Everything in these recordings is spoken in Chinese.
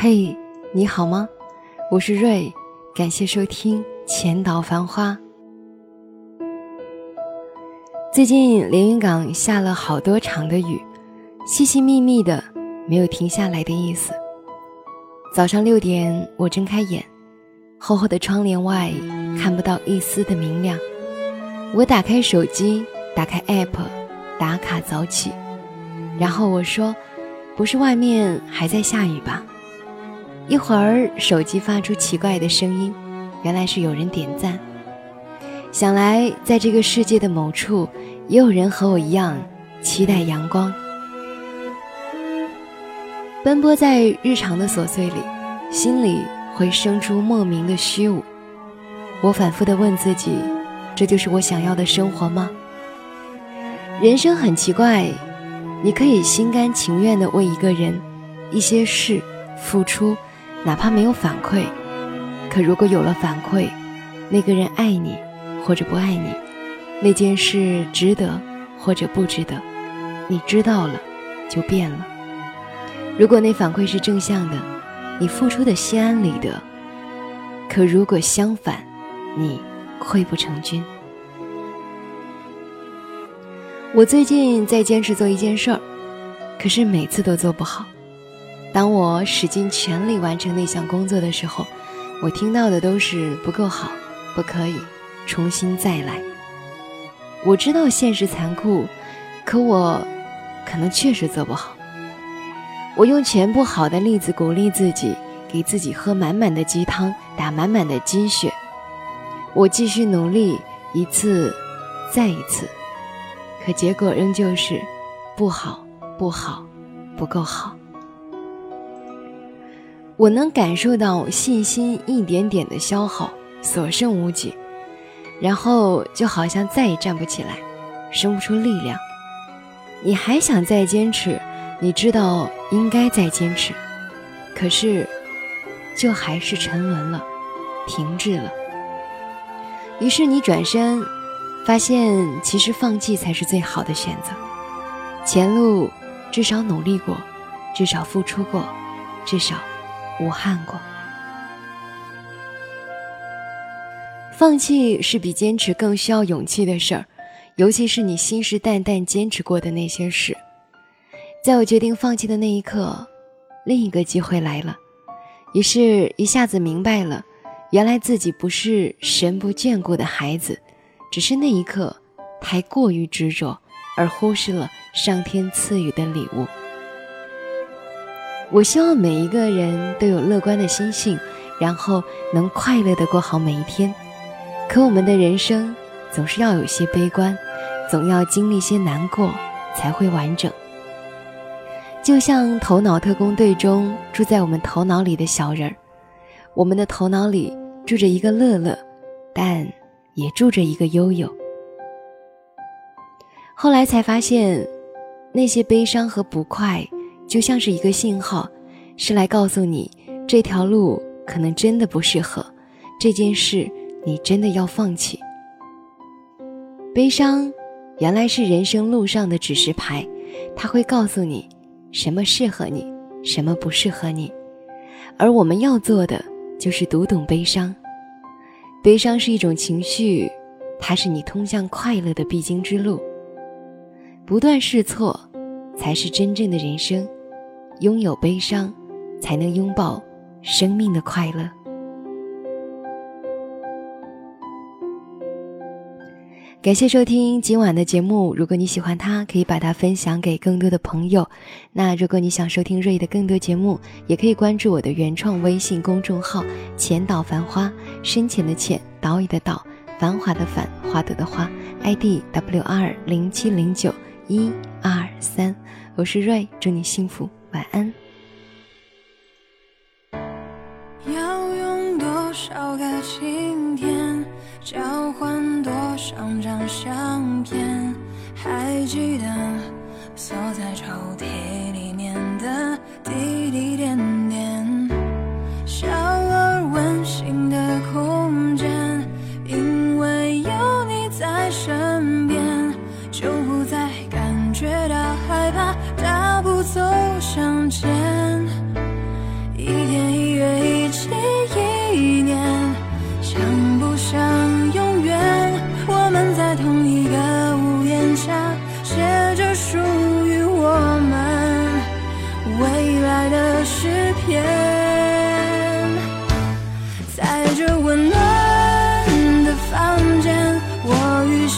嘿，你好吗？我是瑞，感谢收听《前岛繁花》。最近连云港下了好多场的雨，细细密密的，没有停下来的意思。早上六点，我睁开眼，厚厚的窗帘外看不到一丝的明亮。我打开手机，打开 app，打卡早起，然后我说：“不是外面还在下雨吧？”一会儿手机发出奇怪的声音，原来是有人点赞。想来在这个世界的某处，也有人和我一样期待阳光。奔波在日常的琐碎里，心里会生出莫名的虚无。我反复的问自己。这就是我想要的生活吗？人生很奇怪，你可以心甘情愿的为一个人、一些事付出，哪怕没有反馈。可如果有了反馈，那个人爱你或者不爱你，那件事值得或者不值得，你知道了就变了。如果那反馈是正向的，你付出的心安理得；可如果相反，你。溃不成军。我最近在坚持做一件事儿，可是每次都做不好。当我使尽全力完成那项工作的时候，我听到的都是不够好，不可以，重新再来。我知道现实残酷，可我可能确实做不好。我用全部好的例子鼓励自己，给自己喝满满的鸡汤，打满满的鸡血。我继续努力，一次，再一次，可结果仍旧是不好，不好，不够好。我能感受到信心一点点的消耗，所剩无几，然后就好像再也站不起来，生不出力量。你还想再坚持？你知道应该再坚持，可是，就还是沉沦了，停滞了。于是你转身，发现其实放弃才是最好的选择。前路至少努力过，至少付出过，至少无憾过。放弃是比坚持更需要勇气的事儿，尤其是你信誓旦旦坚持过的那些事。在我决定放弃的那一刻，另一个机会来了，于是一下子明白了。原来自己不是神不眷顾的孩子，只是那一刻太过于执着，而忽视了上天赐予的礼物。我希望每一个人都有乐观的心性，然后能快乐的过好每一天。可我们的人生总是要有些悲观，总要经历些难过才会完整。就像《头脑特工队》中住在我们头脑里的小人儿。我们的头脑里住着一个乐乐，但也住着一个悠悠。后来才发现，那些悲伤和不快，就像是一个信号，是来告诉你这条路可能真的不适合，这件事你真的要放弃。悲伤原来是人生路上的指示牌，它会告诉你什么适合你，什么不适合你，而我们要做的。就是读懂悲伤，悲伤是一种情绪，它是你通向快乐的必经之路。不断试错，才是真正的人生。拥有悲伤，才能拥抱生命的快乐。感谢收听今晚的节目。如果你喜欢它，可以把它分享给更多的朋友。那如果你想收听瑞的更多节目，也可以关注我的原创微信公众号“浅岛繁花”，深浅的浅，岛屿的岛，繁华的繁，花朵的花，ID W R 零七零九一二三。我是瑞，祝你幸福，晚安。要用多少个晴天？交换多少张相片？还记得锁在抽屉里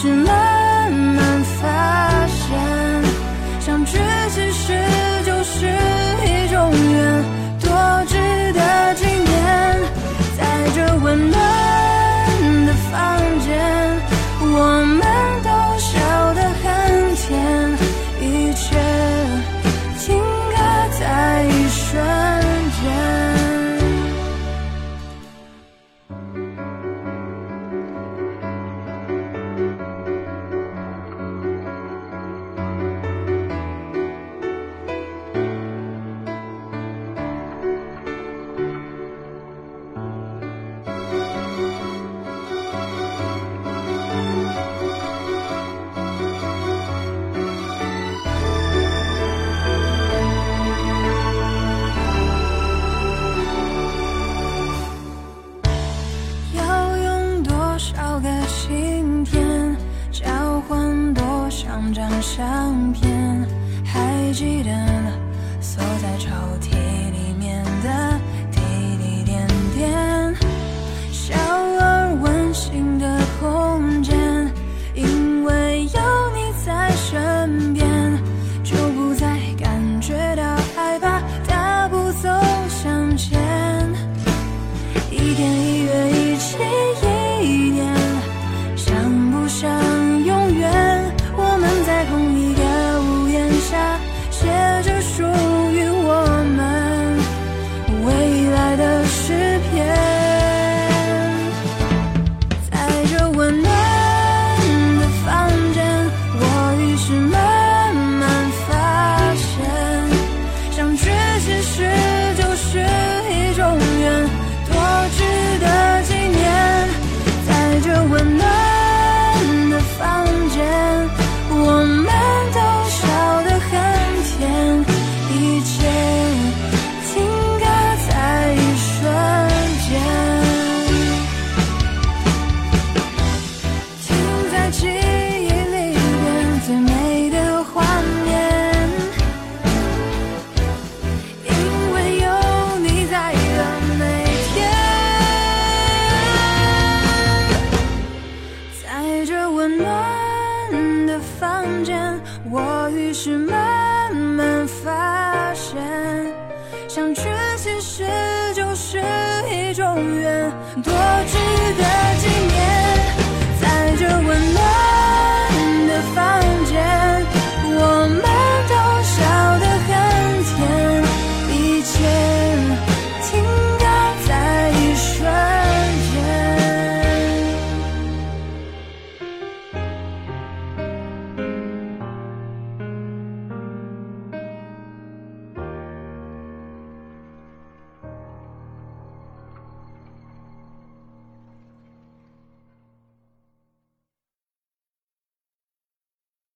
是吗？诗篇。是慢